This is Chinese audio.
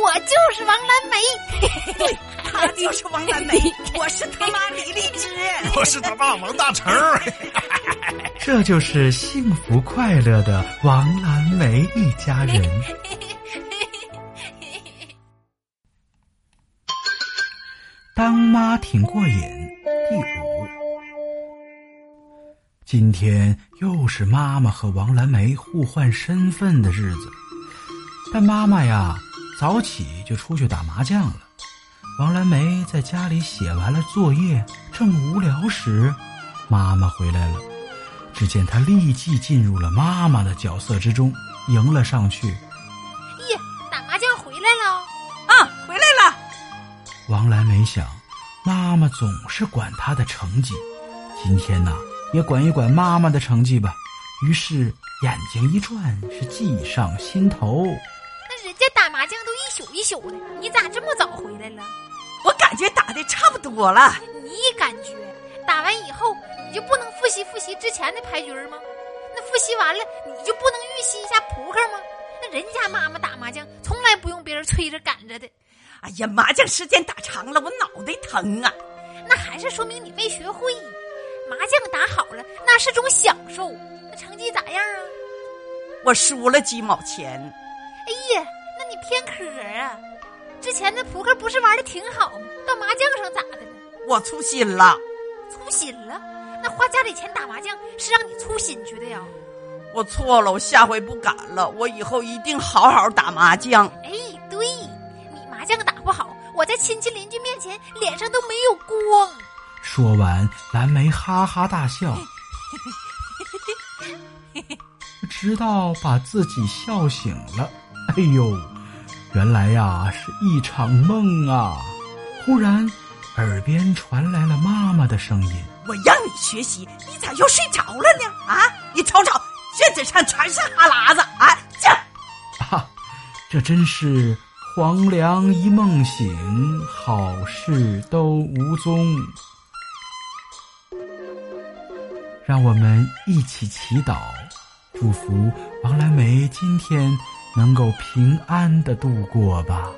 我就是王蓝梅，对，他就是王蓝梅，我是他妈李荔枝，我是他爸王大成。这就是幸福快乐的王蓝梅一家人。当妈挺过瘾，第五。今天又是妈妈和王蓝梅互换身份的日子，但妈妈呀早起就出去打麻将了。王兰梅在家里写完了作业，正无聊时，妈妈回来了。只见她立即进入了妈妈的角色之中，迎了上去。咦，打麻将回来了啊，回来了。王兰梅想，妈妈总是管她的成绩，今天呢，也管一管妈妈的成绩吧。于是眼睛一转，是计上心头。一宿一宿的，你咋这么早回来了？我感觉打的差不多了。你感觉打完以后，你就不能复习复习之前的牌局吗？那复习完了，你就不能预习一下扑克吗？那人家妈妈打麻将从来不用别人催着赶着的。哎呀，麻将时间打长了，我脑袋疼啊！那还是说明你没学会。麻将打好了，那是种享受。那成绩咋样啊？我输了几毛钱。哎呀，那你偏科啊！之前那扑克不是玩的挺好吗？到麻将上咋的了？我粗心了。粗心了？那花家里钱打麻将是让你粗心去的呀？我错了，我下回不敢了。我以后一定好好打麻将。哎，对你麻。将打不好，我在亲戚邻居面前脸上都没有光。说完，蓝莓哈哈大笑，直到把自己笑醒了。哎呦，原来呀是一场梦啊！忽然，耳边传来了妈妈的声音：“我让你学习，你咋又睡着了呢？啊，你瞅瞅，卷子上全是哈喇子啊！这，啊，这真是……”黄粱一梦醒，好事都无踪。让我们一起祈祷，祝福王蓝梅今天能够平安地度过吧。